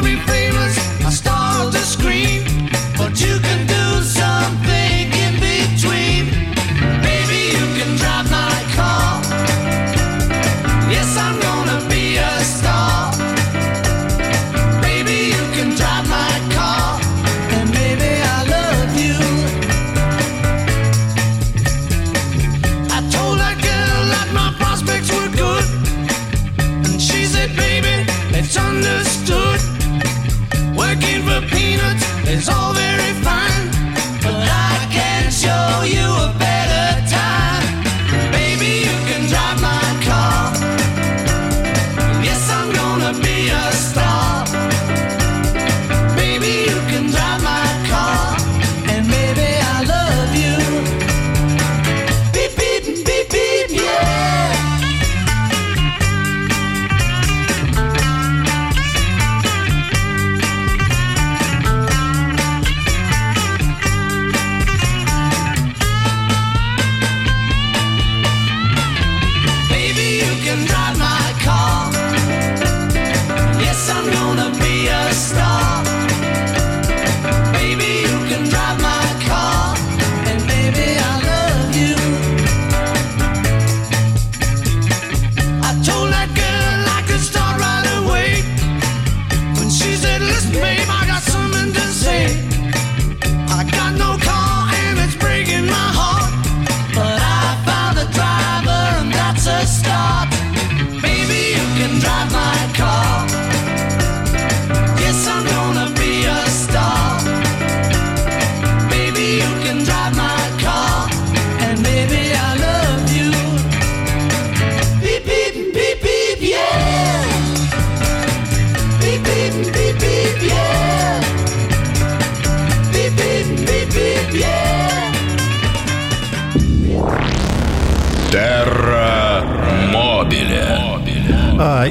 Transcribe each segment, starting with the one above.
gonna be free.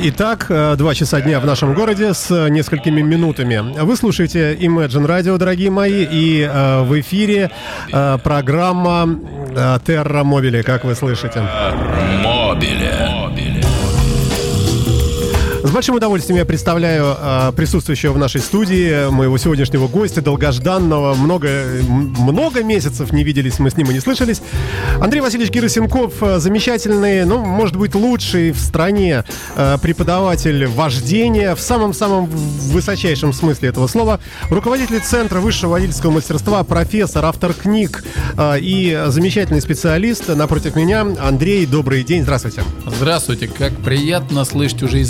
Итак, э, два часа дня в нашем городе с несколькими минутами. Вы слушаете Imagine Radio, дорогие мои, и э, в эфире э, программа э, Terra Mobile, как вы слышите. Мобиле. С большим удовольствием я представляю э, присутствующего в нашей студии моего сегодняшнего гостя, долгожданного. Много, много месяцев не виделись, мы с ним и не слышались. Андрей Васильевич Герасимков, э, замечательный, ну, может быть, лучший в стране э, преподаватель вождения в самом-самом высочайшем смысле этого слова. Руководитель Центра высшего водительского мастерства, профессор, автор книг э, и замечательный специалист. Напротив меня Андрей, добрый день, здравствуйте. Здравствуйте, как приятно слышать уже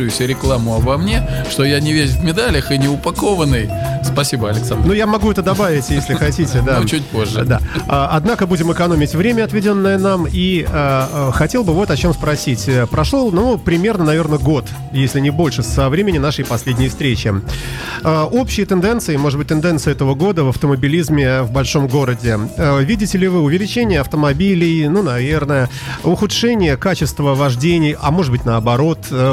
изменившуюся рекламу обо мне, что я не весь в медалях и не упакованный. Спасибо, Александр. Ну, я могу это добавить, если хотите, да. Ну, чуть позже. Да. А, Однако будем экономить время, отведенное нам, и а, а, хотел бы вот о чем спросить. Прошел, ну, примерно, наверное, год, если не больше, со времени нашей последней встречи. Общие тенденции, может быть, тенденции этого года в автомобилизме в большом городе. Видите ли вы увеличение автомобилей, ну, наверное, ухудшение качества вождений, а может быть, наоборот, э,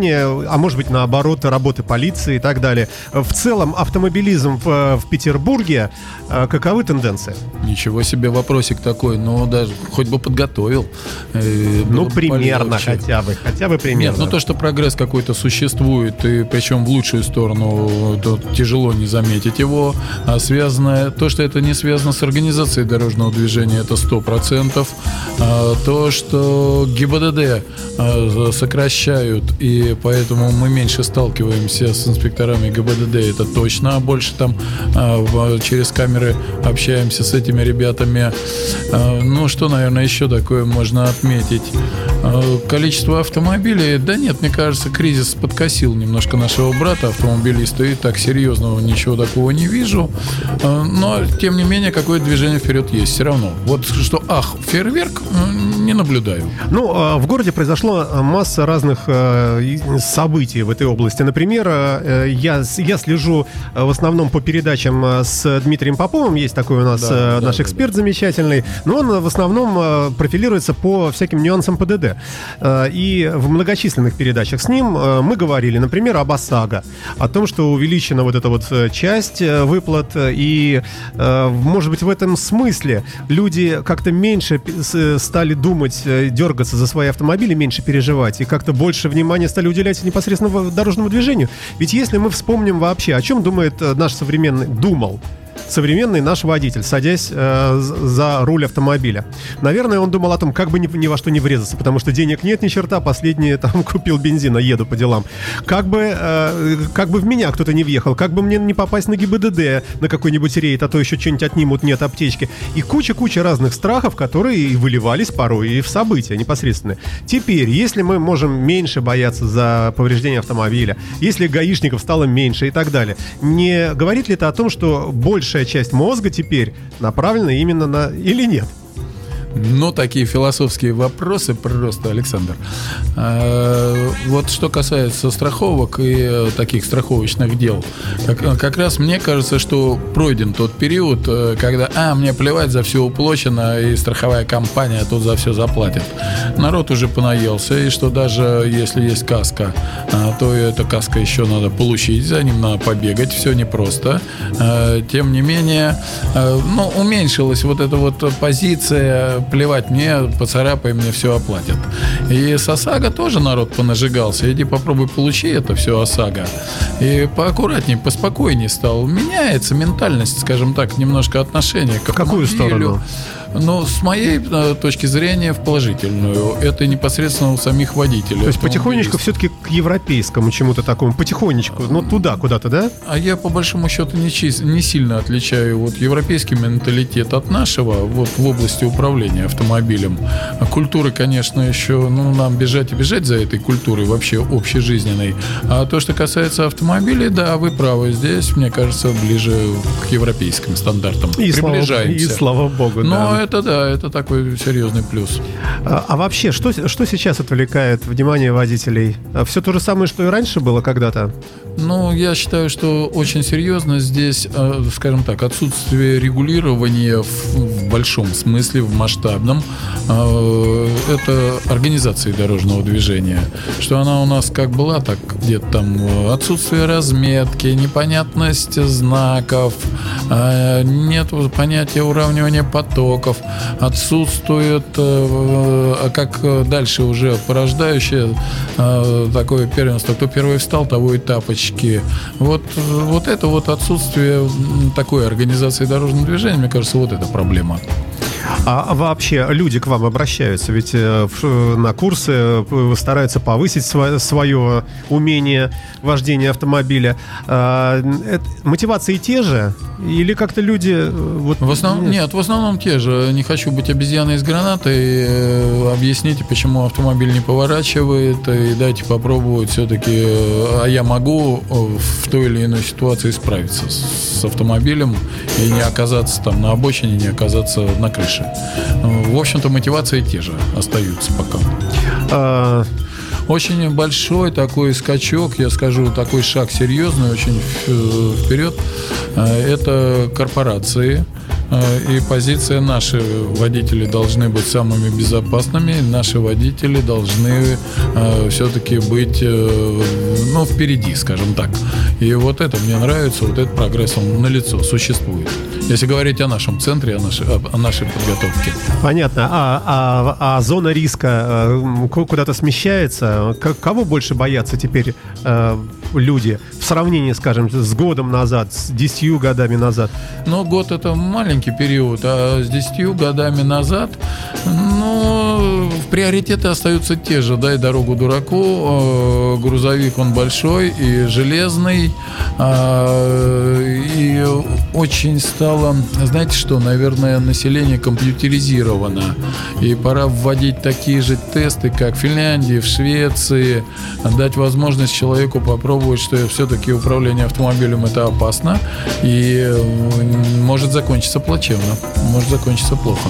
улучшение, а может быть, наоборот, работы полиции и так далее. В целом, автомобилизм в, в Петербурге. А Каковы тенденции? Ничего себе вопросик такой, ну даже хоть бы подготовил. э, Ну, примерно полегче. хотя бы. Хотя бы примерно. Нет, ну то, что прогресс какой-то существует, и причем в лучшую сторону, то тяжело не заметить его. А связано, то, что это не связано с организацией дорожного движения, это 100%. А то, что ГИБДД а, сокращают, и поэтому мы меньше сталкиваемся с инспекторами ГИБДД, это точно. А больше там а, через камеры общаемся с этими ребятами. А, Ну, что, наверное, еще такое можно отметить? А, Количество автомобилей, да нет, мне кажется, кризис подкосил немножко нашего брата автомобилиста, и так серьезного ничего такого не вижу. Но, тем не менее, какое-то движение вперед есть все равно. Вот что, ах, фейерверк, не наблюдаю. Ну, а, в городе произошло а, масса разных и- событий в этой области. Например, э, я, я слежу в основном по передачам с Дмитрием Поповым. Есть такой у нас Да, э, да, наш да, эксперт замечательный. Но он в основном профилируется по всяким нюансам ПДД. И в многочисленных передачах с ним мы говорили, например, об ОСАГО. О том, что увеличена вот эта вот э, часть выплат. И, может быть, в этом смысле люди как-то меньше стали думать, э, дергаться за свои автомобили, меньше переживать. И как-то больше внимания стали уделять непосредственно дорожному движению. Ведь если мы вспомним вообще, о чем думает э, наш современный, думал современный наш водитель, садясь э, за руль автомобиля. Наверное, он думал о том, как бы ни, ни во что не врезаться, потому что денег нет ни черта, последние там купил бензина, еду по делам. Как бы, э, как бы в меня кто-то не въехал, как бы мне не попасть на ГИБДД, на какой-нибудь рейд, а то еще что-нибудь отнимут, нет аптечки. И куча-куча разных страхов, которые выливались порой и в события непосредственно. Теперь, если мы можем меньше бояться за повреждение автомобиля, если гаишников стало меньше и так далее, не говорит ли это о том, что большая часть мозга теперь направлена именно на... или нет? Ну, такие философские вопросы просто, Александр. А, Вот что касается страховок и э, таких страховочных дел, как, как раз мне кажется, что пройден тот период, э, когда, а, мне плевать, за все уплочено, и страховая компания тут за все заплатит. Народ уже понаелся, и что даже если есть каска, а, то эта каска еще надо получить, за ним надо побегать, все непросто. А, Тем не менее, э, ну, уменьшилась вот эта вот позиция плевать мне, поцарапай, мне все оплатят. И с ОСАГО тоже народ понажигался. Иди попробуй получи это все ОСАГО. И поаккуратнее, поспокойнее стал. Меняется ментальность, скажем так, немножко отношение к В какую сторону? Ну, с моей э, точки зрения, в положительную. Это непосредственно у самих водителей. То есть потихонечку все-таки к европейскому чему-то такому, потихонечку, ну туда куда-то, да? А я по большому счету не, не сильно отличаю вот европейский менталитет от нашего вот в области управления автомобилем. А культуры, конечно, еще, ну, нам бежать и бежать за этой культурой вообще общежизненной. А то, что касается автомобилей, да, вы правы. Здесь, мне кажется, ближе к европейским стандартам. И слава, Приближаемся. и слава богу, Но да. Это да, это такой серьезный плюс. А, а вообще, что, что сейчас отвлекает внимание водителей? Все то же самое, что и раньше было когда-то? Ну, я считаю, что очень серьезно. Здесь, э, скажем так, отсутствие регулирования в, большом смысле, в масштабном, э, это организации дорожного движения. Что она у нас как была, так где-то там э, отсутствие разметки, непонятность знаков, нет понятия уравнивания потоков, отсутствует, как дальше уже порождающее такое первенство, кто первый встал, того и тапочки. Вот, вот это вот отсутствие такой организации дорожного движения, мне кажется, вот это проблема. А, вообще люди к вам обращаются, ведь э, на курсы э, стараются повысить свое умение вождения автомобиля. А, это- мотивации те же? Или как-то люди... э, Вот, В основном, нет, в основном те же. Не хочу быть обезьяной с гранатой. э, Объясните, почему автомобиль не поворачивает, и дайте попробовать все-таки. А я могу э, в той или иной ситуации справиться с автомобилем и не оказаться там на обочине, не оказаться на крыше. Э, В общем-то, мотивации те же остаются пока. а, Очень большой такой скачок, я скажу, такой шаг серьезный, очень в- вперед. Э, Это корпорации, Э, И позиция наши водители должны быть самыми безопасными, наши водители должны все-таки быть э, ну, впереди, скажем так. И вот это мне нравится, вот этот прогресс, он налицо, существует. Если говорить о нашем центре, о нашей, о- о нашей подготовке. Понятно. А, а- а зона риска э, куда-то смещается? Кого больше боятся теперь э, люди в сравнении, скажем, с годом назад, с 10 годами назад? Но год это маленький период, а с 10 годами назад, ну, приоритеты остаются те же. Дай дорогу дураку, э, грузовик он большой и железный, а, и очень стало, знаете что, наверное, население компьютеризировано, и пора вводить такие же тесты, как в Финляндии, в Швеции, дать возможность человеку попробовать, что все-таки управление автомобилем это опасно, и может закончиться плачевно, может закончиться плохо.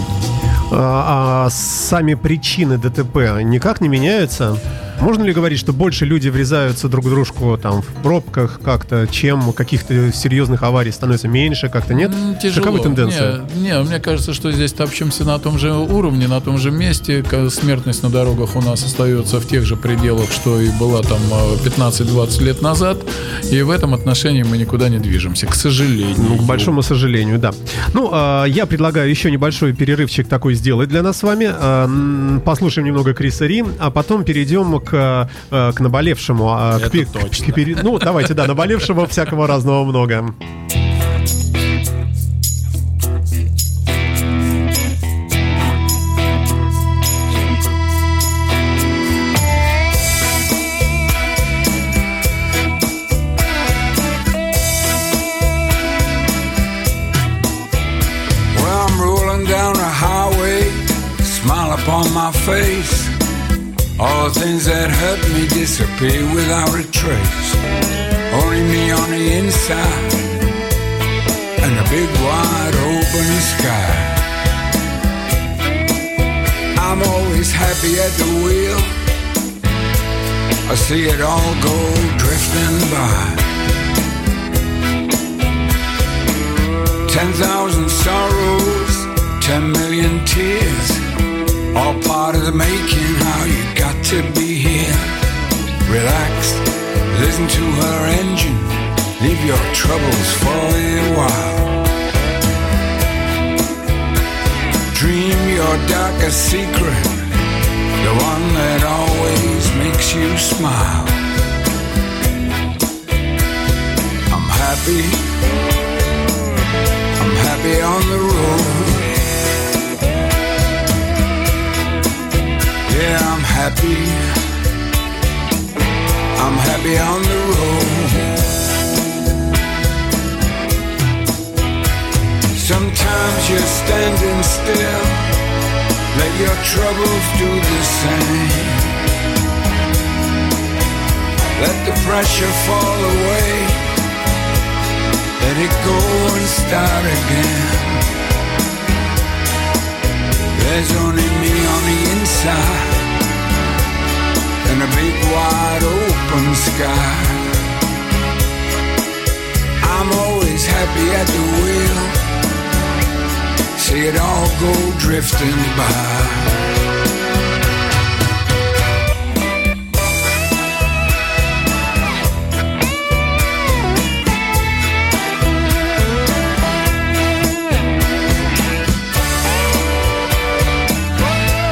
А, а сами причины ДТП никак не меняются? Можно ли говорить, что больше люди врезаются друг в дружку там в пробках как-то, чем каких-то серьезных аварий становится меньше, как-то нет? Тяжело. Какова тенденция? Не, не, мне кажется, что здесь топчемся на том же уровне, на том же месте. Смертность на дорогах у нас остается в тех же пределах, что и была там э, 15-20 лет назад. И в этом отношении мы никуда не движемся, к сожалению. Ну, к большому сожалению, да. Ну, а, я предлагаю еще небольшой перерывчик такой сделать для нас с вами. А, м, Послушаем немного Криса Ри, а потом перейдем к, а, к наболевшему. а, к Это пе- точно. к пере- Ну, давайте, да, наболевшего всякого разного много. Upon my face. All the things that hurt me disappear without a trace. Only me on the inside, and a big wide open sky. I'm always happy at the wheel. I see it all go drifting by. Your troubles for a while. Dream your darkest secret, the one that always makes you smile. I'm happy. I'm happy on the road. Yeah, I'm happy. I'm happy on the road. Sometimes you're standing still. Let your troubles do the same. Let the pressure fall away. Let it go and start again. There's only me on the inside and a big wide open sky. I'm always happy at the wheel. See it all go drifting by.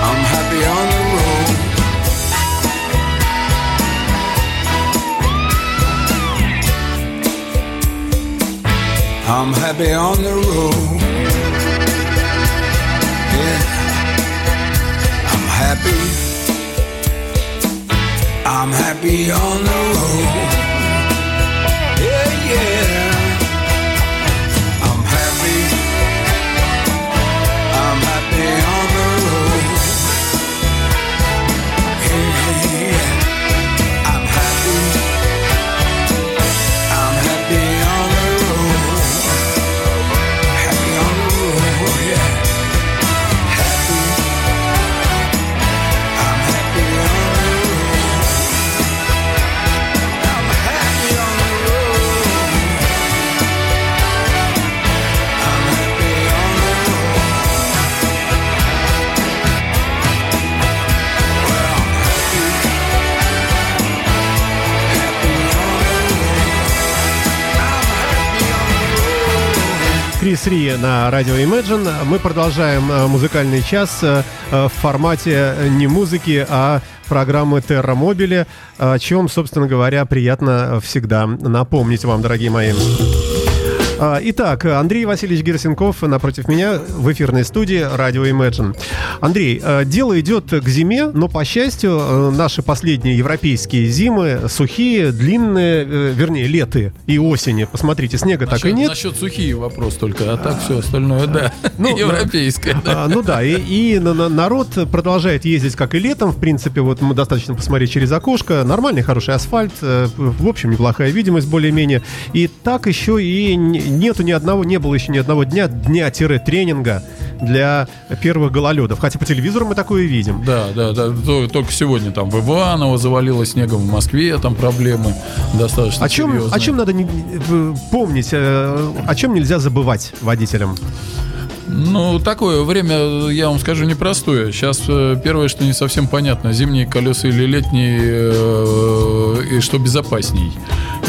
I'm happy on the road. I'm happy on the road. be on 3 на радио Imagine. Мы продолжаем э, музыкальный час э, э, в формате не музыки, а программы Terra Mobile, о чем, собственно говоря, приятно всегда напомнить вам, дорогие мои. А, Итак, Андрей Васильевич Герсенков напротив меня в эфирной студии радио Imagine. Андрей, э, дело идет к зиме, но, по счастью, э, наши последние европейские зимы сухие, длинные, э, вернее, леты и осени. Посмотрите, снега так и Насчет, нет. насчет сухие вопрос только, а так все остальное, да. Ну, Европейское, да. А, ну да, и, и на- на- народ продолжает ездить, как и летом. В принципе, вот мы достаточно посмотреть через окошко. Нормальный, хороший асфальт. э, В общем, неплохая видимость более-менее. И так еще и нету ни одного, не было еще ни одного дня, дня-тренинга для первых гололедов. Хотя по телевизору мы такое видим. Да, да, да. То- Только сегодня там в Иваново завалило снегом, в Москве там проблемы достаточно О чем, серьезные. о чем надо не- в- помнить, э, о чем нельзя забывать водителям? Ну, такое время, я вам скажу, непростое. Сейчас э, первое, что не совсем понятно, зимние колеса или летние, э, и что безопасней.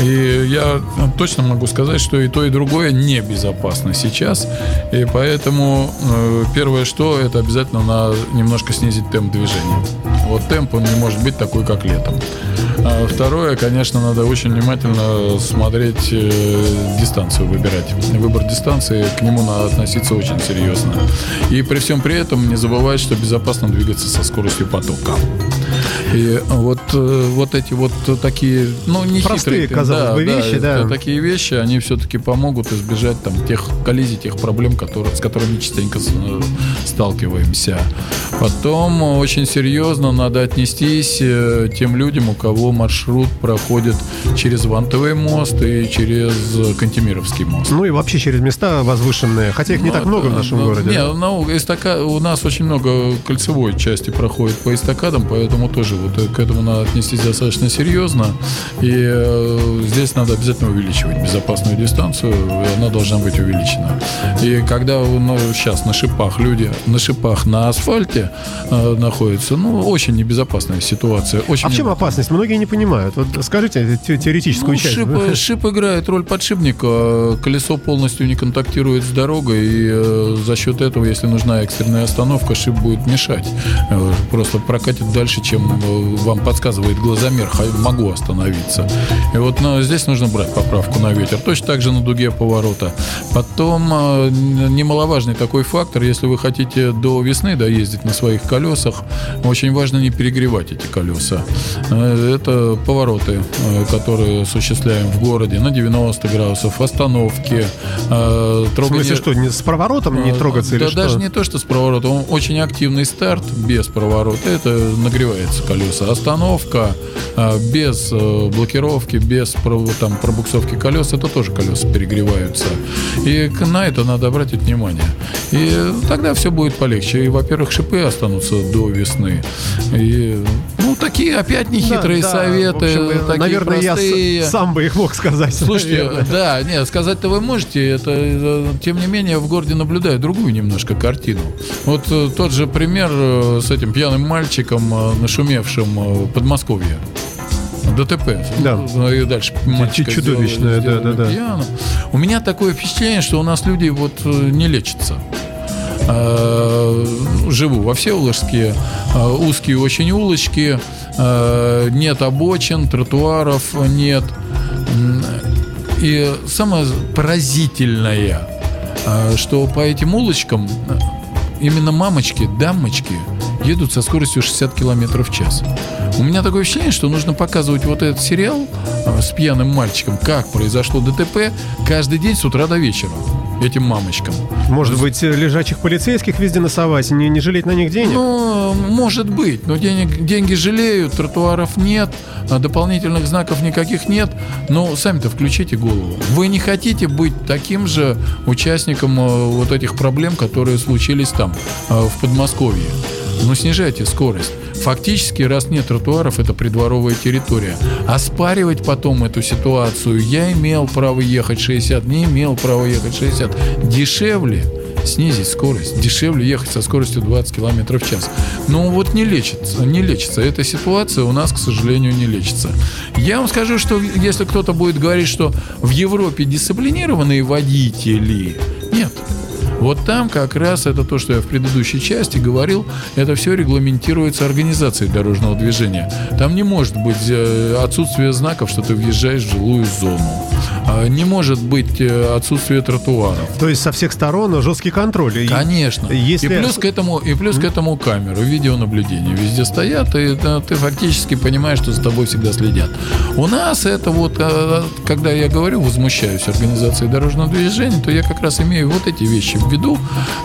И я точно могу сказать, что и то, и другое небезопасно сейчас. И поэтому э, первое, что, это обязательно надо немножко снизить темп движения. Вот темп, он не может быть такой, как летом. А второе, конечно, надо очень внимательно смотреть, э, дистанцию выбирать. Выбор дистанции, к нему надо относиться очень серьезно. И при всем при этом не забывать, что безопасно двигаться со скоростью потока. И вот, э, вот эти вот такие, ну, не Простые, хитрые, казалось бы, вещи, да. такие вещи, они все-таки помогут избежать там тех коллизий, тех проблем, которые, с которыми частенько э, сталкиваемся. Потом очень серьезно надо отнестись э, тем людям, у кого маршрут проходит через Вантовый мост и через Кантемировский мост. Ну и вообще через места возвышенные. Хотя их не Ну, так много в это, нашем ну, городе. Не, да? ну, эстака- у нас очень много кольцевой части проходит по эстакадам, поэтому тоже вот э, к этому надо отнестись достаточно серьезно. И э, здесь надо обязательно увеличивать безопасную дистанцию, она должна быть увеличена. И когда ну, сейчас на шипах люди на шипах на асфальте э, находятся, ну, очень небезопасная ситуация. Очень А в чем опасность? Многие не понимают. Вот скажите те- теоретическую Ну, часть. шип, э, шип играет роль подшипника. Колесо полностью не контактирует с дорогой, и э, за счет этого, если нужна экстренная остановка, шип будет мешать. Э, просто прокатит дальше, чем э, вам подсказывает глазомер. Могу остановиться. И вот ну, здесь нужно брать поправку на ветер. Точно так же на дуге поворота. Потом н- немаловажный такой фактор, если вы хотите до весны доездить на своих колесах, очень важно не перегревать эти колеса. Э, Это повороты, э, которые осуществляем в городе на 90 градусов, остановки, э, В трогание- смысле, что, не с проворотом не трогаться да или даже что? не то, что с поворотом. Очень активный старт без поворота. Это нагревается колеса. Остановка без блокировки, без пров- там, пробуксовки колес, это тоже колеса перегреваются. И на это надо обратить внимание. И тогда все будет полегче. И, во-первых, шипы останутся до весны. И, ну, такие опять нехитрые Да, да, советы. в общем, такие наверное, простые. я сам бы их мог сказать. Слушайте, наверное. да, нет, сказать-то вы можете, это, э, тем не менее, в городе наблюдаю другую немножко картину. Вот э, тот же пример э, с этим пьяным мальчиком, нашумевшим в Подмосковье. ДТП. Да. И дальше чудовищное, сделали- да, да, да. пьяным. У меня такое впечатление, что у нас люди вот э, не лечатся. Э, Живу во Всеволожске, э, узкие очень улочки, нет обочин, тротуаров нет. И самое поразительное, что по этим улочкам именно мамочки, дамочки едут со скоростью 60 километров в час. У меня такое ощущение, что нужно показывать вот этот сериал э, с пьяным мальчиком, как произошло ДТП, каждый день с утра до вечера этим мамочкам. Может быть, лежачих полицейских везде насовать, не, не жалеть на них денег? Ну, может быть, но денег, деньги жалеют, тротуаров нет, а дополнительных знаков никаких нет. Но сами-то включите голову. Вы не хотите быть таким же участником э, вот этих проблем, которые случились там, э, в Подмосковье. Ну, снижайте скорость. Фактически, раз нет тротуаров, это придворовая территория. Оспаривать потом эту ситуацию, я имел право ехать 60, не имел права ехать 60, дешевле снизить скорость, дешевле ехать со скоростью 20 км в час. Но вот не лечится, не лечится. Эта ситуация у нас, к сожалению, не лечится. Я вам скажу, что если кто-то будет говорить, что в Европе дисциплинированные водители, Нет. Вот там как раз это то, что я в предыдущей части говорил, это все регламентируется организацией дорожного движения. Там не может быть э, отсутствие знаков, что ты въезжаешь в жилую зону. А, Не может быть э, отсутствие тротуаров. То есть со всех сторон жесткий контроль. Конечно. Если- И плюс к этому, и плюс к этому камеры, видеонаблюдение везде стоят, и да, ты фактически понимаешь, что за тобой всегда следят. У нас это вот, э, когда я говорю, возмущаюсь организацией дорожного движения, то я как раз имею вот эти вещи в виду.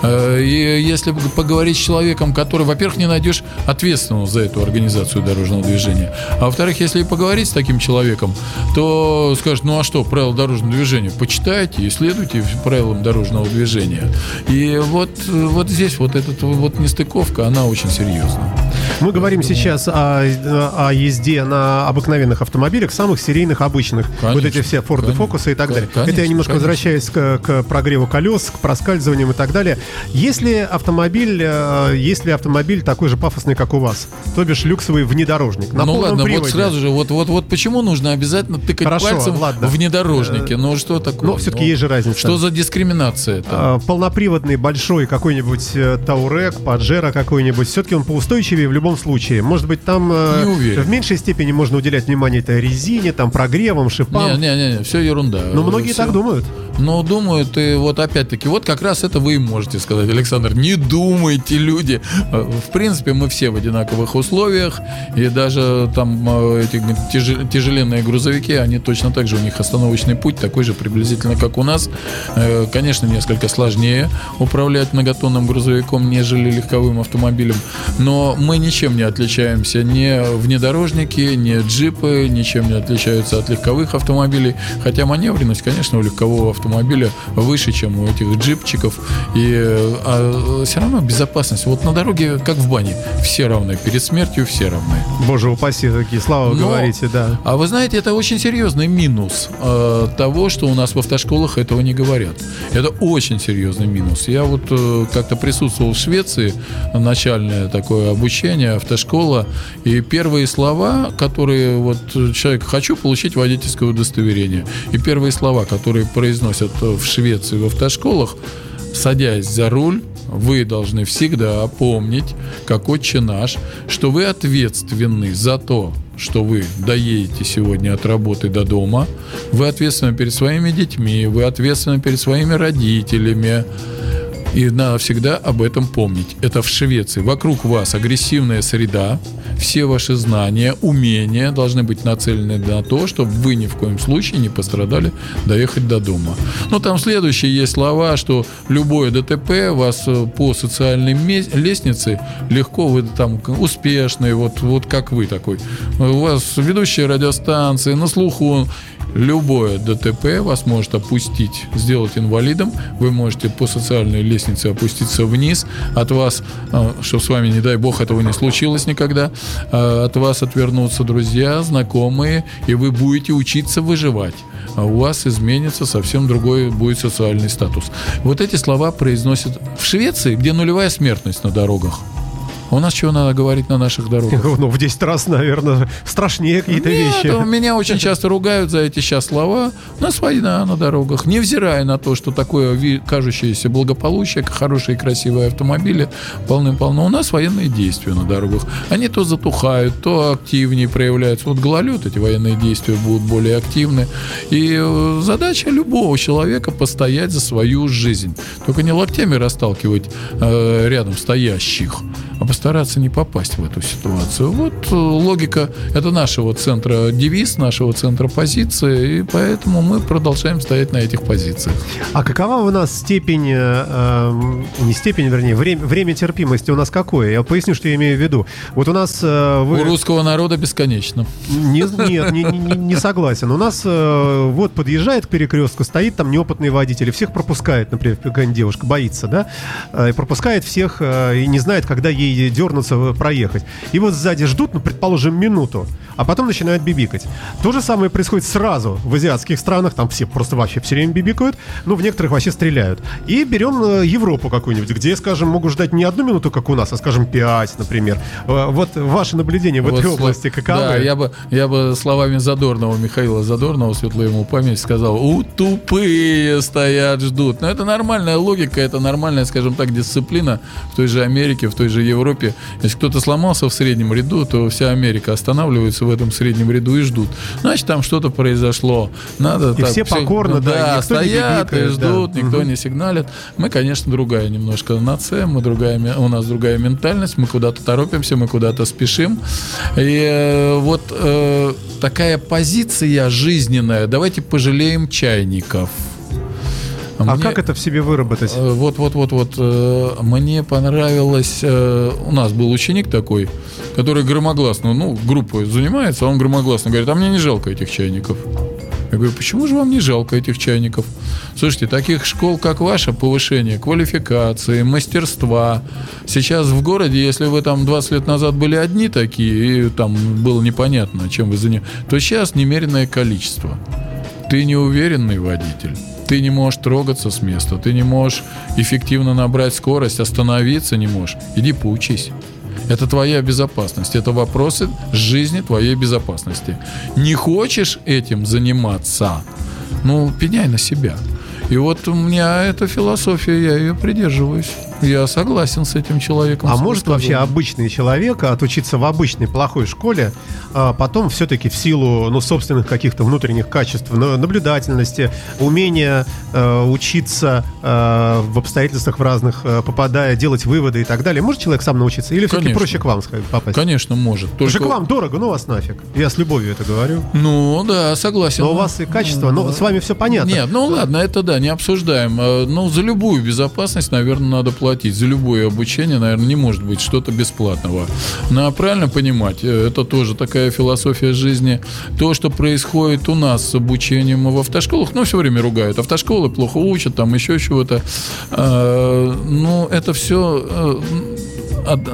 Э, И если поговорить с человеком, который, во-первых, не найдешь ответственного за эту организацию дорожного движения, а во-вторых, если и поговорить с таким человеком, то скажет, ну а что, правила дорожного движения, почитайте и следуйте правилам дорожного движения. И вот, вот здесь вот эта вот нестыковка, она очень серьезная. Мы говорим сейчас о, о езде на обыкновенных автомобилях, самых серийных, обычных. Конечно, вот эти все Форды. Фокусы и так далее. Конечно, Это я немножко конечно. возвращаюсь к, к прогреву колес, к проскальзываниям и так далее. Если автомобиль, э, если автомобиль такой же пафосный, как у вас, то бишь люксовый внедорожник, на ну ладно, приводе. вот сразу же, вот, вот, вот почему нужно обязательно тыкать Хорошо, пальцем ладно. в внедорожнике? Ну что такое? но всё-таки есть же разница. Что за дискриминация это? А, полноприводный большой какой-нибудь э, Таурек, Паджеро какой-нибудь, все-таки он поустойчивее в любом случае. Может быть, там э, Не в меньшей степени можно уделять внимание этой резине, там прогревам, шипам. Не-не-не, все ерунда. Но многие Всё. так думают. Ну, думают, и вот опять-таки, вот как раз это вы и можете сказать, Александр, не думайте, люди. Э, В принципе, мы все в одинаковых условиях, и даже там э, эти тяже- тяжеленные грузовики, они точно так же, у них остановочный путь такой же приблизительно, как у нас. Конечно, несколько сложнее управлять многотонным грузовиком, нежели легковым автомобилем, но мы ничем не отличаемся, ни внедорожники, ни джипы, ничем не отличаются от легковых автомобилей, хотя маневренность, конечно, у легкового автомобиля выше, чем у этих джипчиков, и все равно безопасность. Вот на дороге, как в бане, все равны, перед смертью все равны. Боже упаси, такие слова вы Но- говорите, да. А вы знаете, это очень серьезный минус э, того, что у нас в автошколах этого не говорят. Это очень серьезный минус. Я вот э, как-то присутствовал в Швеции, начальное такое обучение, автошкола, и первые слова, которые вот человек «хочу получить водительское удостоверение», и первые слова, которые произносят в Швеции в автошколах, садясь за руль, вы должны всегда помнить, как отче наш, что вы ответственны за то, что вы доедете сегодня от работы до дома, вы ответственны перед своими детьми, вы ответственны перед своими родителями. И надо всегда об этом помнить. Это в Швеции. Вокруг вас агрессивная среда. Все ваши знания, умения должны быть нацелены на то, чтобы вы ни в коем случае не пострадали доехать до дома. Ну, там следующие есть слова, что любое ДТП вас э, по социальной лестнице легко, вы там успешный, вот, вот как вы такой. У вас ведущая радиостанции, на слуху, Любое ДТП вас может опустить, сделать инвалидом. Вы можете по социальной лестнице опуститься вниз. От вас, чтобы с вами, не дай бог, этого не случилось никогда, а, от вас отвернутся друзья, знакомые, и вы будете учиться выживать. А у вас изменится совсем другой будет социальный статус. Вот эти слова произносят в Швеции, где нулевая смертность на дорогах. А у нас чего надо говорить на наших дорогах? Ну, в 10 раз, наверное, страшнее какие-то вещи. меня очень часто ругают за эти сейчас слова. У нас война на дорогах. Невзирая на то, что такое кажущееся благополучие, хорошие и красивые автомобили полным-полно. У нас военные действия на дорогах. Они то затухают, то активнее проявляются. Вот гололед, эти военные действия будут более активны. И э, задача любого человека постоять за свою жизнь. Только не локтями расталкивать э, рядом стоящих, а постараться не попасть в эту ситуацию. Вот э, логика, это нашего центра девиз, нашего центра позиции, и поэтому мы продолжаем стоять на этих позициях. А какова у нас степень, э, эм, не степень, вернее, время, время терпимости у нас какое? Я поясню, что я имею в виду. Вот у нас э, вы... У русского народа бесконечно. Не- нет, не, не- не согласен. У нас э, вот подъезжает к перекрестку, стоит там неопытный водитель, и всех пропускает, например, какая-нибудь девушка боится, да, э, и пропускает всех э, и не знает, когда ей спереди дернуться, проехать. И вот сзади ждут, ну, предположим, минуту, а потом начинают бибикать. То же самое происходит сразу в азиатских странах, там все просто вообще все время бибикают, ну, в некоторых вообще стреляют. И берем э, Европу какую-нибудь, где, скажем, могут ждать не одну минуту, как у нас, а, скажем, пять, например. Э, Вот ваше наблюдение в Вот этой области каковы? Да, я бы, я бы словами Задорнова, Михаила Задорнова, светлая ему память, сказал, у тупые стоят, ждут. Но это нормальная логика, это нормальная, скажем так, дисциплина в той же Америке, в той же Европе. Если кто-то сломался в среднем ряду, то вся Америка останавливается в этом среднем ряду и ждут. Значит, там что-то произошло. Надо И так все покорно, да, никто не стоят и ждут, да. никто не сигналит. Мы, конечно, другая немножко нация, мы другая, у нас другая ментальность, мы куда-то торопимся, мы куда-то спешим. И э, вот э, такая позиция жизненная, давайте пожалеем чайников. А Мне- как это в себе выработать? Э, Вот, вот, вот, вот. э, Мне понравилось. э, У нас был ученик такой, который громогласно, ну, группой занимается, а он громогласно говорит: а мне не жалко этих чайников. Я говорю, почему же вам не жалко этих чайников? Слушайте, таких школ, как ваша, повышение квалификации, мастерства. Сейчас в городе, если вы там 20 лет назад были одни такие, и там было непонятно, чем вы занимаетесь, то сейчас немеренное количество. Ты неуверенный водитель. Ты не можешь трогаться с места, ты не можешь эффективно набрать скорость, остановиться не можешь. Иди поучись. Это твоя безопасность. Это вопросы жизни твоей безопасности. Не хочешь этим заниматься? Ну, пеняй на себя. И вот у меня эта философия, я ее придерживаюсь. Я согласен с этим человеком. А может вообще обычный человек отучиться в обычной плохой школе, а потом все-таки в силу ну, собственных каких-то внутренних качеств, на- наблюдательности, умения э, учиться э, в обстоятельствах в разных, э, попадая, делать выводы и так далее, может человек сам научиться? Или все-таки проще к вам сходить, попасть? Конечно, может. Потому что Только... к вам дорого, ну вас нафиг. Я с любовью это говорю. Ну, да, согласен. Но у вас и качество, но с вами все понятно. Нет, ну ладно, это да, не обсуждаем. Э, Ну, за любую безопасность, наверное, надо платить. За любое обучение, наверное, не может быть что-то бесплатного. Но правильно понимать, э, это тоже такая философия жизни. То, что происходит у нас с обучением в автошколах, ну, все время ругают. Автошколы плохо учат, там еще чего-то. Э, Ну, это все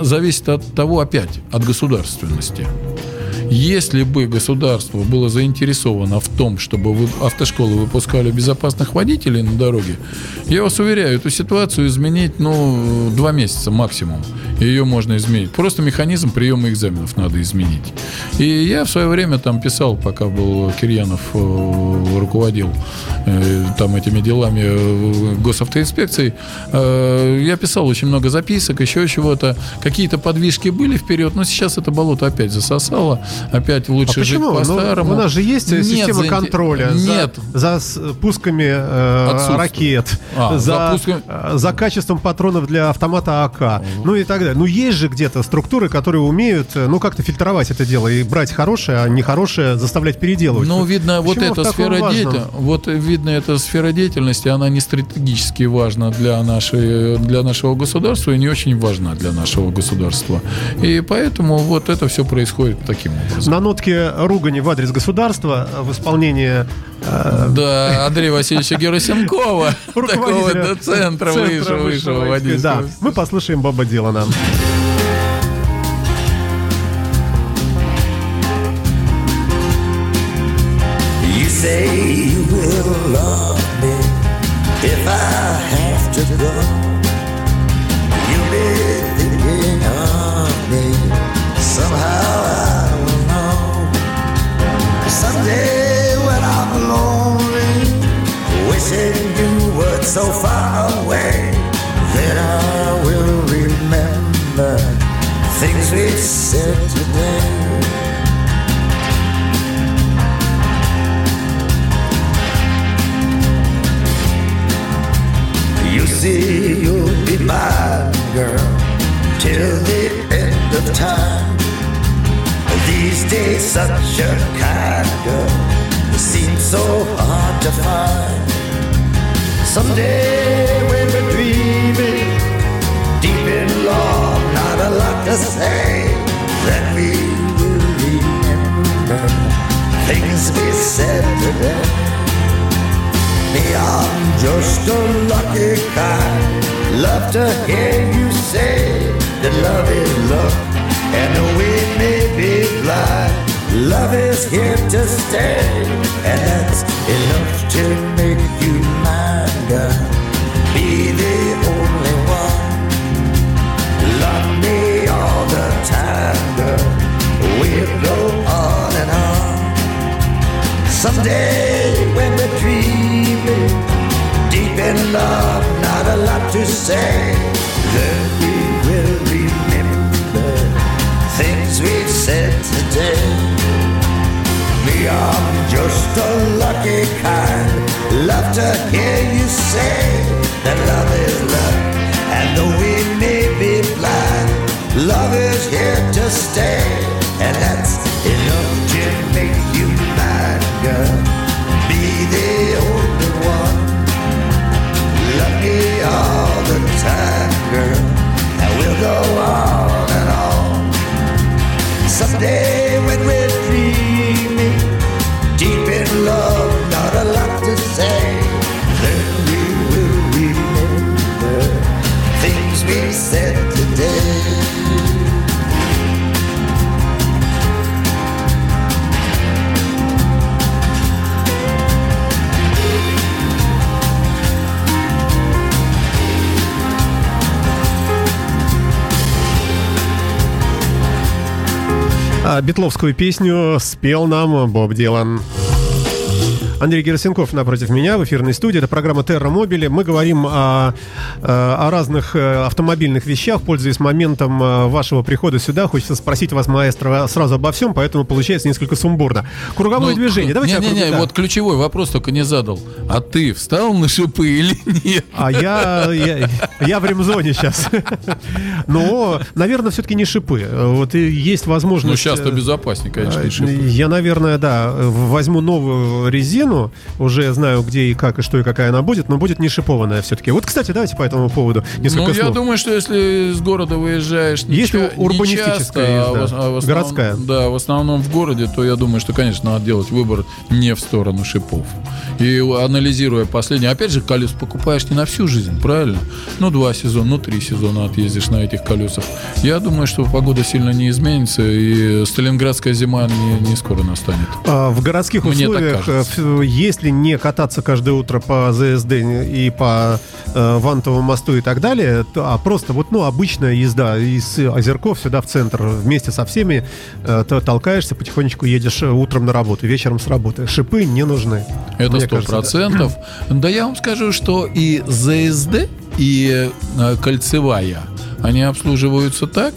зависит от того, опять, от государственности. Если бы государство было заинтересовано в том, чтобы автошколы выпускали безопасных водителей на дороге, я вас уверяю, эту ситуацию изменить, ну, два месяца максимум. Ее можно изменить. Просто механизм приема экзаменов надо изменить. И я в свое время там писал, пока был Кирьянов э, руководил э, там этими делами э, госавтоинспекции, я писал очень много записок, еще чего-то. Какие-то подвижки были вперед, но сейчас это болото опять засосало. Опять лучше А жить? Ну, по-старому. у нас же есть Нет система заинте- контроля за- Нет. за, с- пусками э, ракет, А, за, за э, за качеством патронов для автомата АК, ну и так далее. Ну есть же где-то структуры, которые умеют, э, ну как-то фильтровать это дело и брать хорошее, а нехорошее заставлять переделывать. Ну, видно, вот Почему в эта сфера деятельности, вот э, видно, эта сфера деятельности, она не стратегически важна для, нашей, для нашего государства и не очень важна для нашего государства. И поэтому вот это все происходит таким образом. На нотке ругани в адрес государства в исполнении э, Да, Андрея Васильевича Герасимкова, такого руководителя до центра Центра высшего, высшего водительства. Да, мы послушаем Боба Дилана. You say you will love time. These days, such a kind girl seems so hard to find. Someday, when we're dreaming, deep in love, not a lot to say, then we will remember things we said today. Me, I'm just a lucky kind. Love to hear you say that love is love. And we may be blind, love is here to stay. And that's enough to make you mine, girl. Be the only one. Love me all the time, girl. We'll go on and on. Someday when we're dreaming, deep in love, not a lot to say. Then we things we've said today. Me, I'm just a lucky Битловскую песню спел нам Боб Дилан. Андрей Герасенков напротив меня в эфирной студии. Это программа Терра Мобили. Мы говорим о, э, о разных э, автомобильных вещах. Пользуясь моментом э, вашего прихода сюда, хочется спросить вас, маэстро, сразу обо всем, поэтому получается несколько сумбурно. Круговое Ну, движение. Давайте не, не, не, круг- да. вот ключевой вопрос только не задал. А ты встал на шипы или нет? А я, я, я в ремзоне сейчас. Но, наверное, все-таки не шипы. Вот и есть возможность... Ну, сейчас-то безопаснее, конечно, и шипы. Я, наверное, да, возьму новую резину. Уже знаю, где и как, и что, и какая она будет, но будет не шипованная все-таки. Вот, кстати, давайте по этому поводу несколько Ну, я слов. думаю, что если из города выезжаешь не Если ча- не урбанистическая часто, а езда, в а в основном- городская. Да, в основном в городе, то я думаю, что, конечно, надо делать выбор не в сторону шипов. И анализируя последнее, опять же, колес покупаешь не на всю жизнь, правильно? Ну, два сезона, ну, три сезона отъездишь на этих колесах. Я думаю, что погода сильно не изменится, и сталинградская зима не, не скоро настанет. А, В городских Мне условиях, если не кататься каждое утро по ЗСД и по э, Вантовому мосту и так далее, то, а просто вот, ну, обычная езда из Озерков сюда в центр вместе со всеми, э, то толкаешься, потихонечку едешь э, утром на работу, вечером с работы. Шипы не нужны. Это сто кажется, да. процентов. Да я вам скажу, что и ЗСД, и э, кольцевая, они обслуживаются так,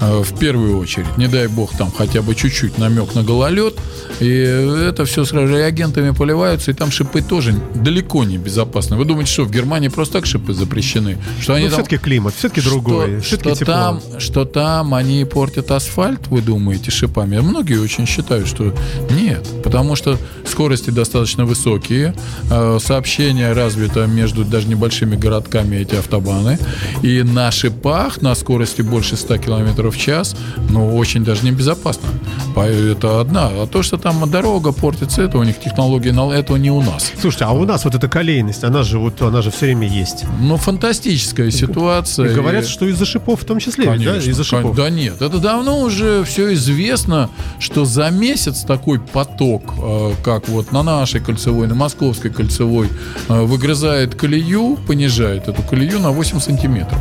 в первую очередь, не дай бог там хотя бы чуть-чуть намек на гололед, и это все сразу же реагентами поливаются, и там шипы тоже далеко не безопасны. Вы думаете, что в Германии просто так шипы запрещены? Что они Ну, там- все-таки климат, все-таки другой, что, все-таки что тепло. там, что там они портят асфальт, вы думаете, шипами? А Многие очень считают, что нет, потому что скорости достаточно высокие, э, сообщение развито между даже небольшими городками эти автобаны, и на шипах на скорости больше 100 км в час, ну, очень даже небезопасно. Это одна. А то, что там дорога портится, это у них технологии, этого не у нас. Слушайте, а у нас вот эта колейность, она же вот, она же все время есть. Ну, фантастическая ситуация. И говорят, И- что из-за шипов в том числе, ведь, да, Конечно, из-за шипов. Да нет, это давно уже все известно, что за месяц такой поток, э, как вот на нашей кольцевой, на московской кольцевой, э, выгрызает колею, понижает эту колею на 8 сантиметров.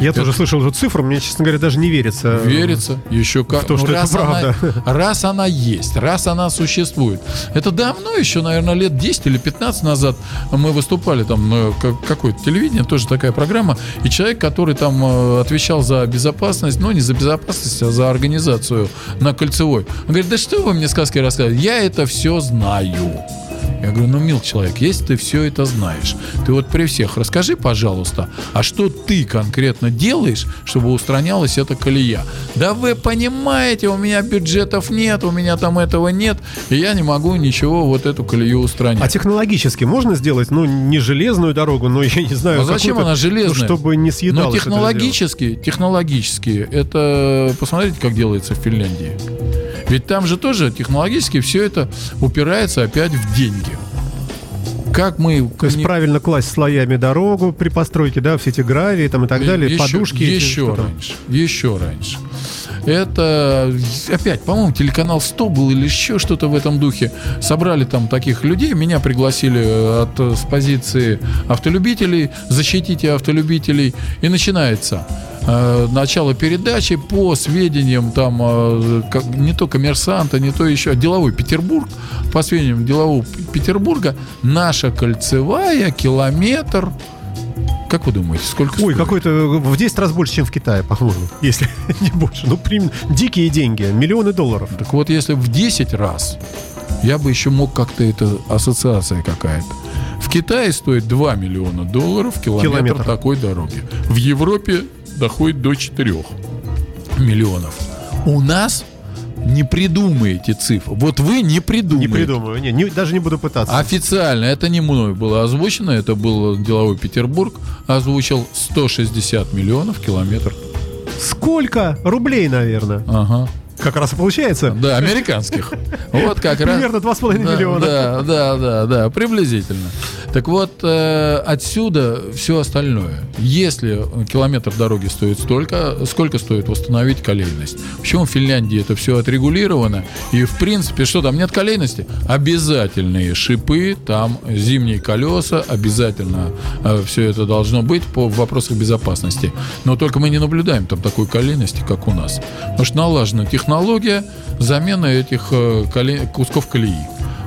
Я тоже слышал эту цифру, мне, честно говоря, даже не верится. Верится, еще как. в то, ну, что это раз правда. Она, раз она есть, раз она существует. Это давно, еще, наверное, лет 10 или 15 назад мы выступали там на как- какое-то телевидение, тоже такая программа, и человек, который там э, отвечал за безопасность, ну, не за безопасность, а за организацию на Кольцевой, он говорит, да что вы мне сказки рассказываете, я это все знаю. Я говорю, ну, мил человек, если ты все это знаешь, ты вот при всех расскажи, пожалуйста, а что ты конкретно делаешь, чтобы устранялась эта колея? Да вы понимаете, у меня бюджетов нет, у меня там этого нет, и я не могу ничего вот эту колею устранять. А технологически можно сделать, ну, не железную дорогу, но я не знаю, А зачем она железная? ну, чтобы не съедалось Но это технологически, технологически, это посмотрите, как делается в Финляндии. Ведь там же тоже технологически все это упирается опять в деньги. Как мы... То есть правильно класть слоями дорогу при постройке, да, все эти гравии там и так далее, еще, подушки. Еще раньше. Еще раньше. Это опять, по-моему, телеканал 100 был или еще что-то в этом духе. Собрали там таких людей, меня пригласили э, от, э, с позиции автолюбителей, защитите автолюбителей, и начинается э, начало передачи по сведениям там э, как- не то коммерсанта, не то еще деловой Петербург, по сведениям делового Петербурга, наша кольцевая километр. Как вы думаете, сколько Ой, стоит? какой-то в 10 раз больше, чем в Китае, по-моему, если не больше. Ну, прям дикие деньги, миллионы долларов. Так вот, если в 10 раз, я бы еще мог как-то, это ассоциация какая-то. В Китае стоит 2 миллиона долларов километр, Километр. такой дороги. В Европе доходит до 4 миллионов. У нас не придумаете цифр. Вот вы не Не придумаете. придумаю, не, не- даже не буду пытаться. Официально, это не мной было озвучено, это был деловой Петербург, озвучил 160 миллионов километров. Сколько рублей, наверное? Ага. Как раз и получается. Да, американских. Вот как раз. Примерно 2,5 Да, миллиона. Да, да, да, да, приблизительно. Так вот, э, отсюда все остальное. Если километр дороги стоит столько, сколько стоит восстановить колейность? Почему в Финляндии это все отрегулировано? И, в принципе, что там, нет колейности? Обязательные шипы, там зимние колеса, обязательно все это должно быть по вопросах безопасности. Но только мы не наблюдаем там такой колейности, как у нас. Потому что налажена технология замены этих э, коле- кусков колеи.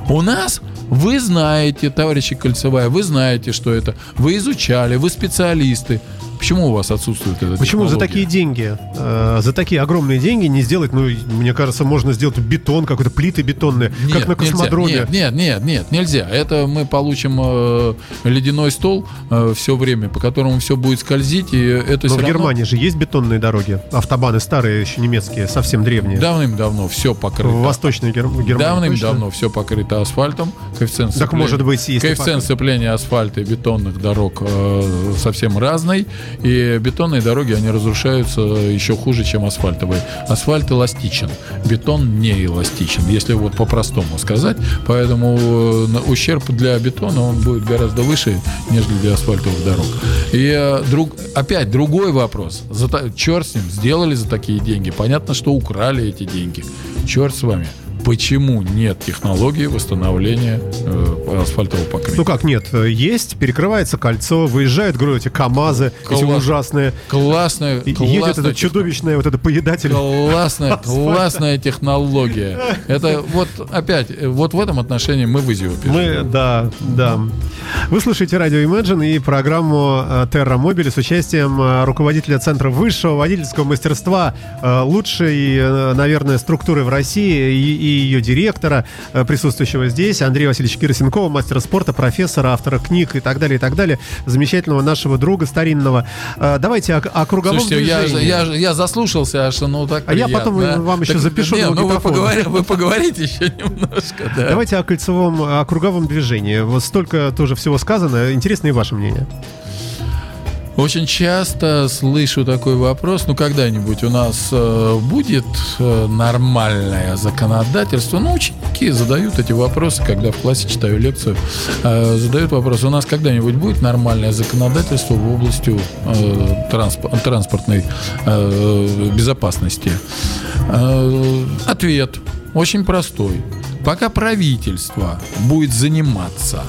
У нас вы знаете, товарищи Кольцевая, вы знаете, что это. Вы изучали, вы специалисты. Почему у вас отсутствует это? Почему за такие деньги, э, за такие огромные деньги не сделать, ну, мне кажется, можно сделать бетон, какой-то плиты бетонные, как на космодроме. Нет, нет, нет, нет, нельзя. Это мы получим э, ледяной стол все время, по которому все будет скользить, и это Но в равно Германии же есть бетонные дороги, автобаны старые, еще немецкие, совсем древние. давным-давно все покрыто. В Восточной Гер- Германии. Давным-давно все покрыто асфальтом. Коэффициент Так может быть, если коэффициент пок- сцепления асфальта и бетонных дорог э, совсем разный. И бетонные дороги, они разрушаются еще хуже, чем асфальтовые. Асфальт эластичен, бетон не эластичен, если вот по-простому сказать. Поэтому э, ущерб для бетона он будет гораздо выше, нежели для асфальтовых дорог. И э, друг, опять другой вопрос. За, черт с ним, сделали за такие деньги. Понятно, что украли эти деньги. Черт с вами. Почему нет технологии восстановления э, асфальтового покрытия? Ну как нет, э, есть, перекрывается кольцо, выезжают, говорю, эти КАМАЗы, эти Класс. ужасные. классная, И- классная едет техно- чудовищное вот это поедатель. Классная, классная технология. Это вот опять, э, вот в этом отношении мы в Изиопе. Мы, да, да. Вы слушаете радио Imagine и программу э, Terra Mobile с участием руководителя Центра высшего водительского мастерства, лучшей, наверное, структуры в России и ее директора, э, присутствующего здесь, Андрея Васильевича Кирсенкова, мастера спорта, профессора, автора книг и так далее, и так далее, замечательного нашего друга старинного. Э, Давайте о, о круговом Слушайте, я, движении. я, я заслушался аж, ну так А я потом вам еще запишу не, ну вы, поговори- вы поговорите еще немножко, да. Давайте о кольцевом, о круговом движении. Вот столько тоже всего сказано. Интересно и ваше мнение. Очень часто слышу такой вопрос, ну когда-нибудь у нас э, будет э, нормальное законодательство? Ну, ученики задают эти вопросы, когда в классе читаю лекцию, э, задают вопрос, у нас когда-нибудь будет нормальное законодательство в области э, трансп- транспортной э, безопасности? Э, ответ очень простой. Пока правительство будет заниматься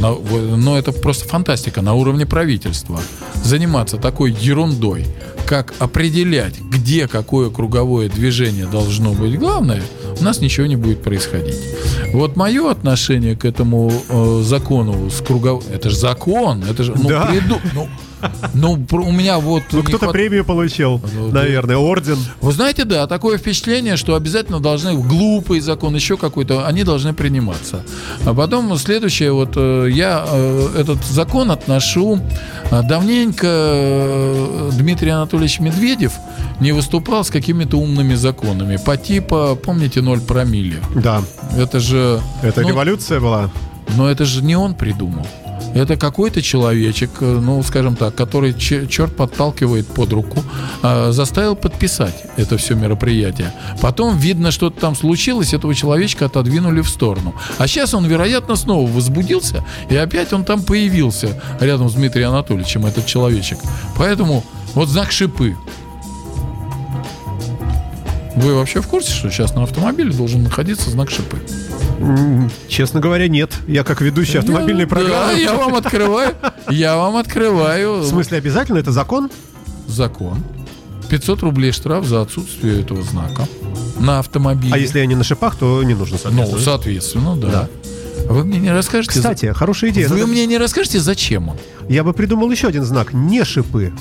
на- в- но это просто фантастика на уровне правительства. Заниматься такой ерундой, как определять, где какое круговое движение должно быть главное, у нас ничего не будет происходить. Вот мое отношение к этому э, закону с кругов... Это же закон, это же... Ну, Да. приду- ну, ну, у меня вот... Ну, кто-то хват- премию получил, Ну, наверное, орден. вы знаете, да, такое впечатление, что обязательно должны глупый закон, еще какой-то, они должны приниматься. А потом следующее, вот э, я э, этот закон отношу э, давненько Дмитрий Анатольевич Медведев не выступал с какими-то умными законами по типа, помните, ноль промилле. Да, Это же, это ну, революция была. но это же не он придумал. Это какой-то человечек, э, ну, скажем так, который че- черт подталкивает под руку, э, заставил подписать это все мероприятие. Потом, видно, что-то там случилось, этого человечка отодвинули в сторону. А сейчас он, вероятно, снова возбудился, и опять он там появился рядом с Дмитрием Анатольевичем, этот человечек. Поэтому вот знак шипы. Вы вообще в курсе, что сейчас на автомобиле должен находиться знак шипы? Честно говоря, нет. Я как ведущий автомобильной Да, программы. я вам открываю, я вам открываю В смысле, обязательно это закон? закон. 500 рублей штраф за отсутствие этого знака на автомобиле. А если я не на шипах, то не нужно, Ну, соответственно. соответственно, да. Да. Вы мне не расскажете... Кстати, хорошая идея. Вы Надо- мне не расскажете, зачем он? Я бы придумал еще один знак. Не шипы.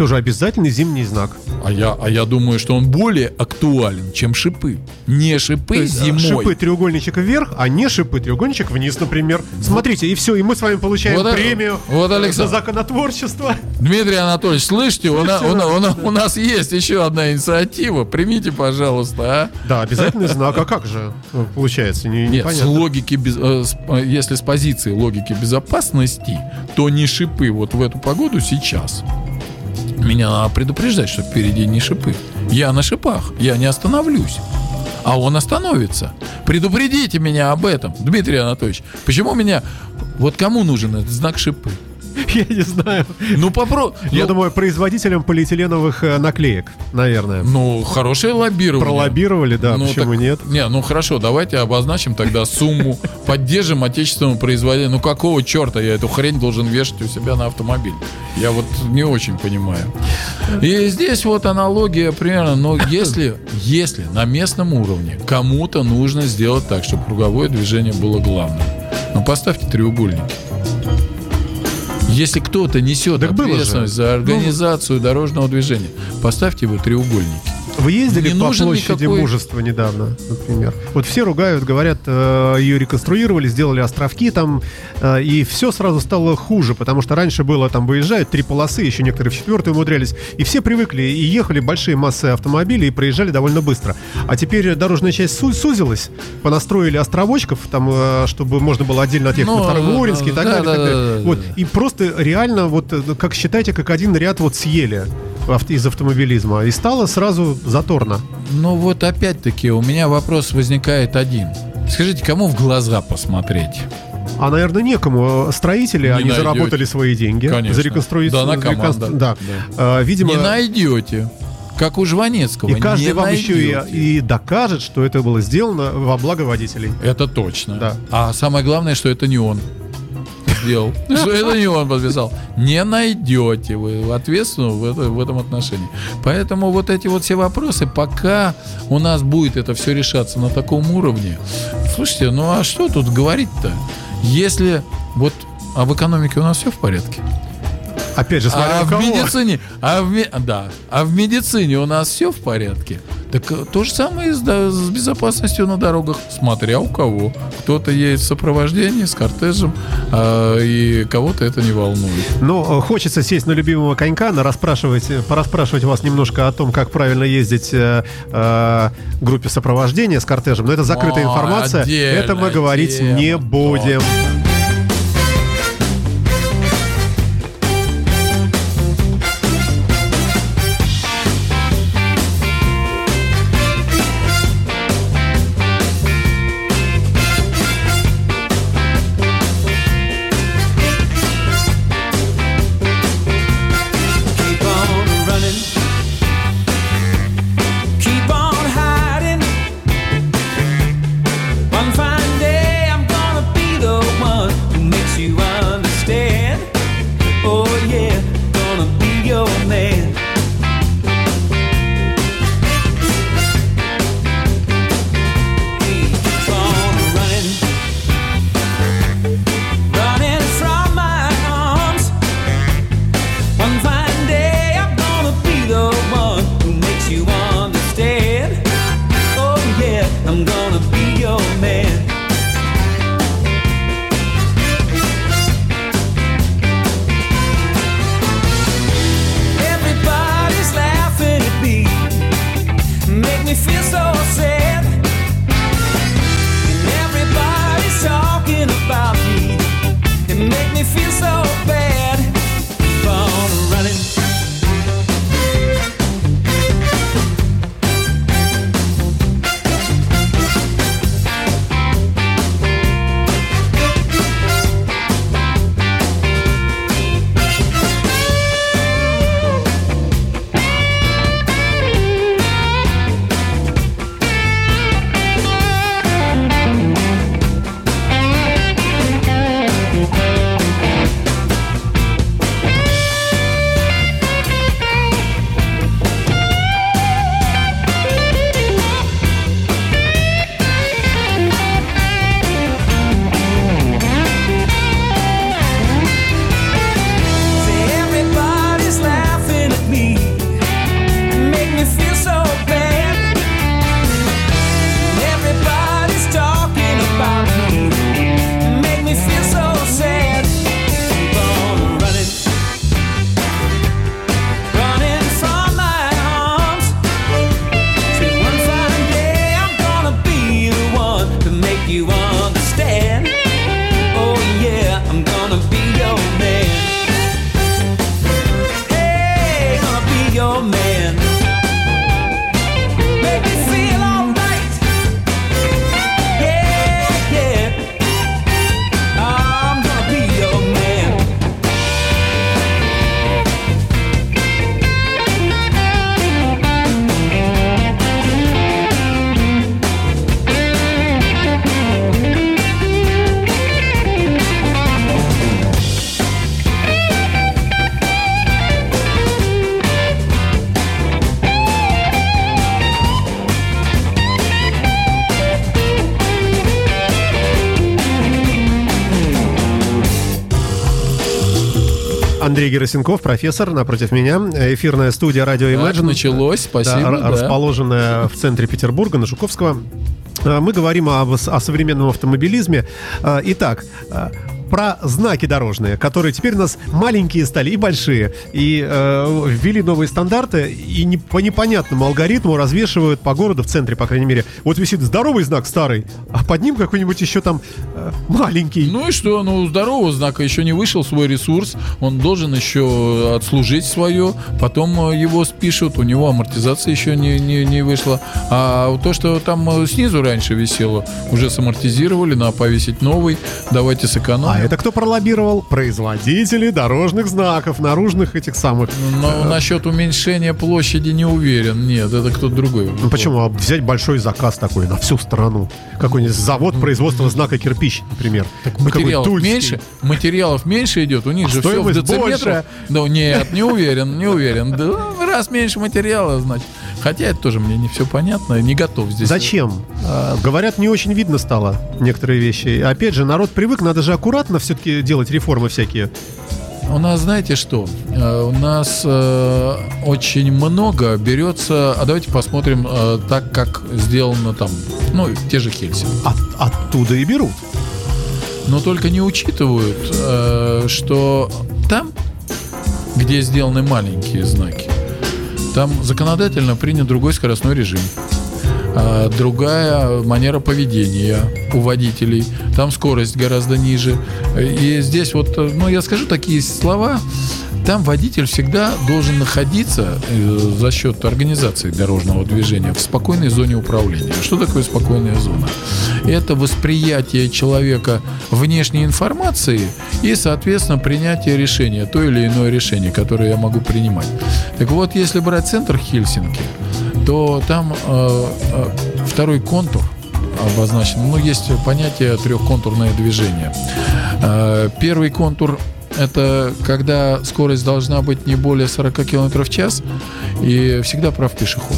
Тоже обязательный зимний знак. А я, а я думаю, что он более актуален, чем шипы. Не шипы То есть, э, зимой. Шипы треугольничек вверх, а не шипы треугольничек вниз, например. Смотрите, и все, и мы с вами получаем Вот, премию вот, Александр. за законотворчество. Дмитрий Анатольевич, слышите, у, на- у на- у на- у нас есть еще одна инициатива. Примите, пожалуйста, а? Да, обязательный знак. А как же получается? Не, Нет, с логики, без- э, э, если с позиции логики безопасности, то не шипы вот в эту погоду сейчас. Меня надо предупреждать, что впереди не шипы. Я на шипах, я не остановлюсь. А он остановится. Предупредите меня об этом, Дмитрий Анатольевич. Почему меня... Вот кому нужен этот знак шипы? Я не знаю. Ну, попро... Я ну, думаю, производителям полиэтиленовых э, наклеек, наверное. Ну, хорошее лоббирование. Пролоббировали, да, Ну, почему так- нет? Не, ну хорошо, давайте обозначим тогда сумму, поддержим отечественного производителя. Ну какого черта я эту хрень должен вешать у себя на автомобиль? Я вот не очень понимаю. И здесь вот аналогия примерно, но если, если на местном уровне кому-то нужно сделать так, чтобы круговое движение было главным, ну поставьте треугольники. Если кто-то несет Так ответственность за организацию дорожного движения, поставьте его треугольники. Вы ездили Не по площади никакой- мужества недавно, например? Вот все ругают, говорят, э, ее реконструировали, сделали островки там, э, и все сразу стало хуже, потому что раньше было там выезжают три полосы, еще некоторые в четвертую умудрялись, и все привыкли, и ехали большие массы автомобилей, и проезжали довольно быстро. А теперь дорожная часть су- сузилась, понастроили островочков, там, э, чтобы можно было отдельно отъехать Ну, на Староморинский и так да, далее. да, так да, далее. да, Вот, и просто реально, вот, как считайте, как один ряд вот съели из автомобилизма, и стало сразу заторно. Ну вот опять-таки у меня вопрос возникает один. Скажите, кому в глаза посмотреть? А, наверное, некому. Строители, Не они найдете. заработали свои деньги. Конечно. За реконструицию. Да, команда. Да. Да. А, видимо, Не найдете. Как у Жванецкого. и каждый не вам еще найдете. и, и докажет, что это было сделано во благо водителей. Это точно. Да. А самое главное, что это не он сделал. Что это не он подписал. Не найдете вы ответственного в, это- в этом отношении. Поэтому вот эти вот все вопросы, пока у нас будет это все решаться на таком уровне, слушайте, ну а что тут говорить-то? Если вот а в экономике у нас все в порядке? Опять же, смотря А в кого. медицине, а в, да, а в медицине у нас все в порядке. Так э, то же самое с, да, с безопасностью на дорогах, смотря у кого. Кто-то едет в сопровождении с кортежем, а, и кого-то это не волнует. Ну, э, хочется сесть на любимого конька, на расспрашивать, э, порасспрашивать вас немножко о том, как правильно ездить э, э, группе сопровождения с кортежем. Но это закрытая О, информация. Это мы говорить тема, не будем. Андрей Герасенков, профессор, напротив меня. Эфирная студия радио Так, Imagine. началось, спасибо. Да, да. расположенная в центре Петербурга, на Жуковского. А, Мы говорим об- о современном автомобилизме. А, Итак, а, про знаки дорожные, которые теперь у нас маленькие стали и большие. И э, ввели новые стандарты, и не, по непонятному алгоритму развешивают по городу, в центре, по крайней мере. Вот висит здоровый знак старый, а под ним какой-нибудь еще там э, маленький. Ну и что? Ну, здорового знака еще не вышел свой ресурс. Он должен еще отслужить свое. Потом э, его спишут. У него амортизация еще не, не, не вышла. А то, что там э, снизу раньше висело, уже самортизировали, надо повесить новый. Давайте сэкономим. А это кто пролоббировал? Производители дорожных знаков, наружных этих самых. Но насчет уменьшения площади не уверен. Нет, это кто-то другой. Ну почему? А взять большой заказ такой на всю страну. Какой-нибудь завод производства знака кирпич, например. Ну, какой Материалов меньше, материалов меньше идет, у них А же все в дециметрах. больше. Да, нет, не уверен, не уверен. Да, раз меньше материала, значит. Хотя это тоже мне не все понятно, не готов здесь. Зачем? А, говорят, не очень видно стало некоторые вещи. Опять же, народ привык, надо же аккуратно все-таки делать реформы всякие. У нас, знаете что? Э, У нас э, очень много берется. А давайте посмотрим э, так, как сделано там, ну, те же Хельси. От- оттуда и берут. но только не учитывают, э, что там, где сделаны маленькие знаки, там законодательно принят другой скоростной режим, а, другая манера поведения у водителей, там скорость гораздо ниже. И здесь вот, э, ну, я скажу такие слова, там водитель всегда должен находиться э, за счет организации дорожного движения в спокойной зоне управления. Что такое спокойная зона? Это восприятие человека внешней информации и, соответственно, принятие решения, то или иное решение, которое я могу принимать. Так вот, если брать центр Хельсинки, то там э, э, второй контур обозначен. Ну, есть понятие трехконтурное движение. Э, Первый контур это когда скорость должна быть не более 40 км в час и всегда прав пешеход.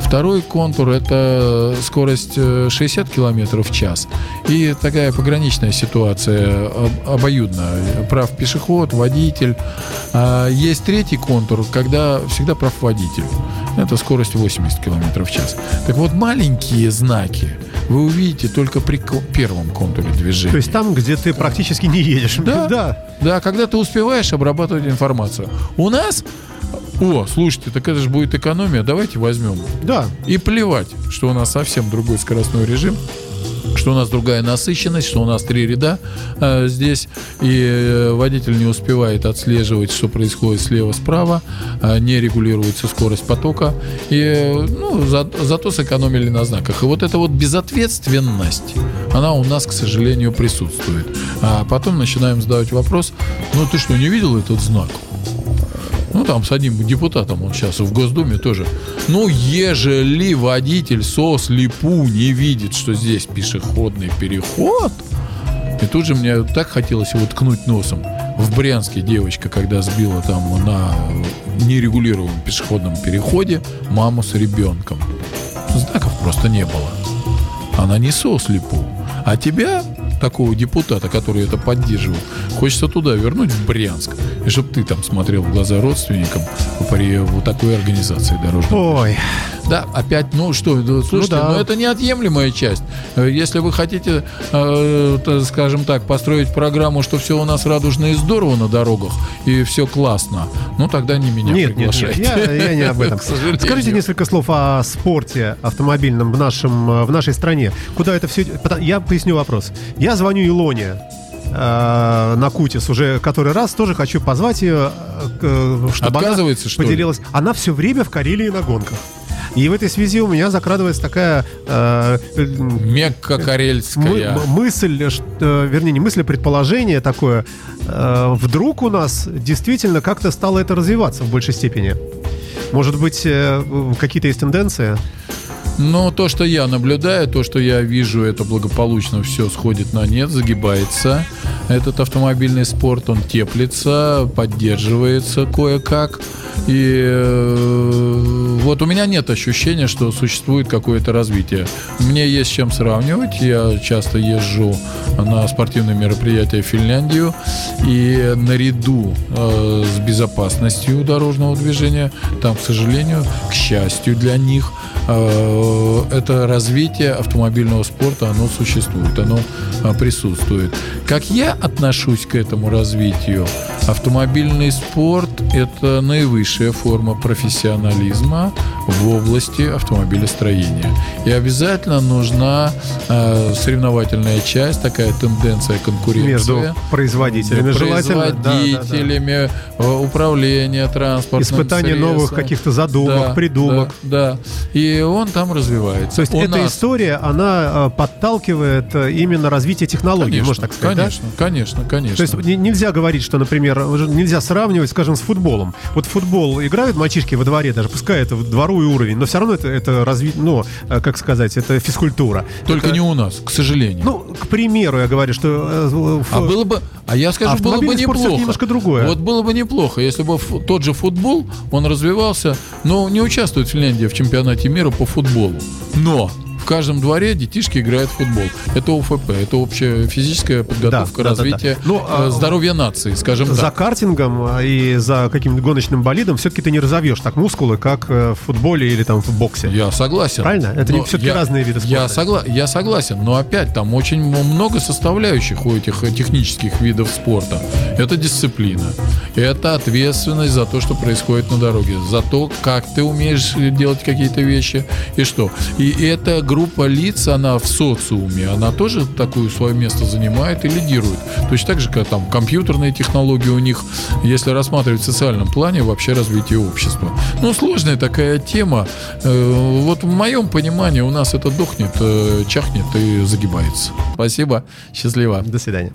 Второй контур – это скорость э, 60 км в час. И такая пограничная ситуация, об- обоюдно. Прав пешеход, водитель. А есть третий контур, когда всегда прав водитель. Это скорость 80 км в час. Так вот, маленькие знаки вы увидите только при первом контуре движения. То есть там, где ты практически не едешь. Да. да. Да, когда ты успеваешь обрабатывать информацию. У нас... О, слушайте, так это же будет экономия, давайте возьмем. Да. И плевать, что у нас совсем другой скоростной режим, что у нас другая насыщенность, что у нас три ряда э, здесь, и э, водитель не успевает отслеживать, что происходит слева-справа, э, не регулируется скорость потока, и э, ну, за- зато сэкономили на знаках. И вот эта вот безответственность, она у нас, к сожалению, присутствует. А потом начинаем задавать вопрос, ну ты что, не видел этот знак? Ну, там с одним депутатом он сейчас в Госдуме тоже. Ну, ежели водитель со слепу не видит, что здесь пешеходный переход, и тут же мне так хотелось его ткнуть носом. В Брянске девочка, когда сбила там на нерегулируемом пешеходном переходе маму с ребенком. Знаков просто не было. Она не сослепу. А тебя, такого депутата, который это поддерживал, хочется туда вернуть, в Брянск. И чтобы ты там смотрел в глаза родственникам при вот такой организации дорожного Ой, Да, опять, ну что, слушайте, Ну да. но это неотъемлемая часть. Если вы хотите, э, скажем так, построить программу, что все у нас радужно и здорово на дорогах, и все классно, ну тогда не меня Нет, нет, нет, приглашайте. я, я не об этом. Скажите несколько слов о спорте автомобильном в, нашем, э, в нашей стране. Куда это все Я поясню вопрос. Я звоню Илоне э, на Кутис уже который раз, тоже хочу позвать ее, э, к- чтобы Отказывается, она что ли? поделилась. Она все время в Карелии на гонках. И в этой связи у меня закрадывается такая э, э, Мекка мы- карельская. м- мысль, что, вернее, не мысль, а предположение такое. э, вдруг у нас действительно как-то стало это развиваться в большей степени? Может быть, э, какие-то есть тенденции? Но то, что я наблюдаю, то, что я вижу, это благополучно все сходит на нет, загибается. Этот автомобильный спорт, он теплится, поддерживается кое-как. И э, вот у меня нет ощущения, что существует какое-то развитие. Мне есть с чем сравнивать. Я часто езжу на спортивные мероприятия в Финляндию. И наряду э, с безопасностью дорожного движения, там, к сожалению, к счастью для них, это развитие автомобильного спорта, оно существует, оно э, присутствует. Как я отношусь к этому развитию? Автомобильный спорт – это наивысшая форма профессионализма в области автомобилестроения. И обязательно нужна э, соревновательная часть, такая тенденция конкуренции Между производителями, желательно. да, да, да. производителями, э, управления транспортным Испытание новых средством. каких-то задумок, Да, придумок. Да, да. И он там развивается. То есть У эта нас- история, она э, подталкивает э, именно развитие технологий, Конечно, можно так сказать, да? конечно, конечно, конечно. То есть не- нельзя говорить, что, например, нельзя сравнивать, скажем, с футболом. Вот футбол играют мальчишки во дворе, даже пускай это дворовый уровень, но все равно это, это разви... ну, э, как сказать, это физкультура. Только Это- не у нас, к сожалению. Ну, к примеру, я говорю, что... э, А было бы, а я скажу, было бы неплохо. немножко другое. Вот было бы неплохо, если бы тот же футбол, он развивался, но не участвует Финляндия в чемпионате мира по футболу. Но в каждом дворе детишки играют в футбол. Это ОФП, это общая физическая подготовка, Да, да, да, да. развитие Ну, а- э, здоровья нации, скажем За так. картингом а, и за каким-нибудь гоночным болидом все-таки ты не разовьешь так мускулы, как э, в футболе или там в боксе. Я согласен. Правильно? Это Но всё-таки я- разные виды Я, спорта. согла- я согласен, но опять там очень много составляющих у этих э, технических видов спорта. Это дисциплина, это ответственность за то, что происходит на дороге, за то, как ты умеешь делать какие-то вещи и что. И эта группа лиц, она в социуме, она тоже такое свое место занимает и лидирует. Точно так же, как там компьютерные технологии у них, если рассматривать в социальном плане, вообще развитие общества. Ну, сложная такая тема. Э, Вот в моем понимании у нас это дохнет, э, чахнет и загибается. Спасибо, счастливо. До свидания.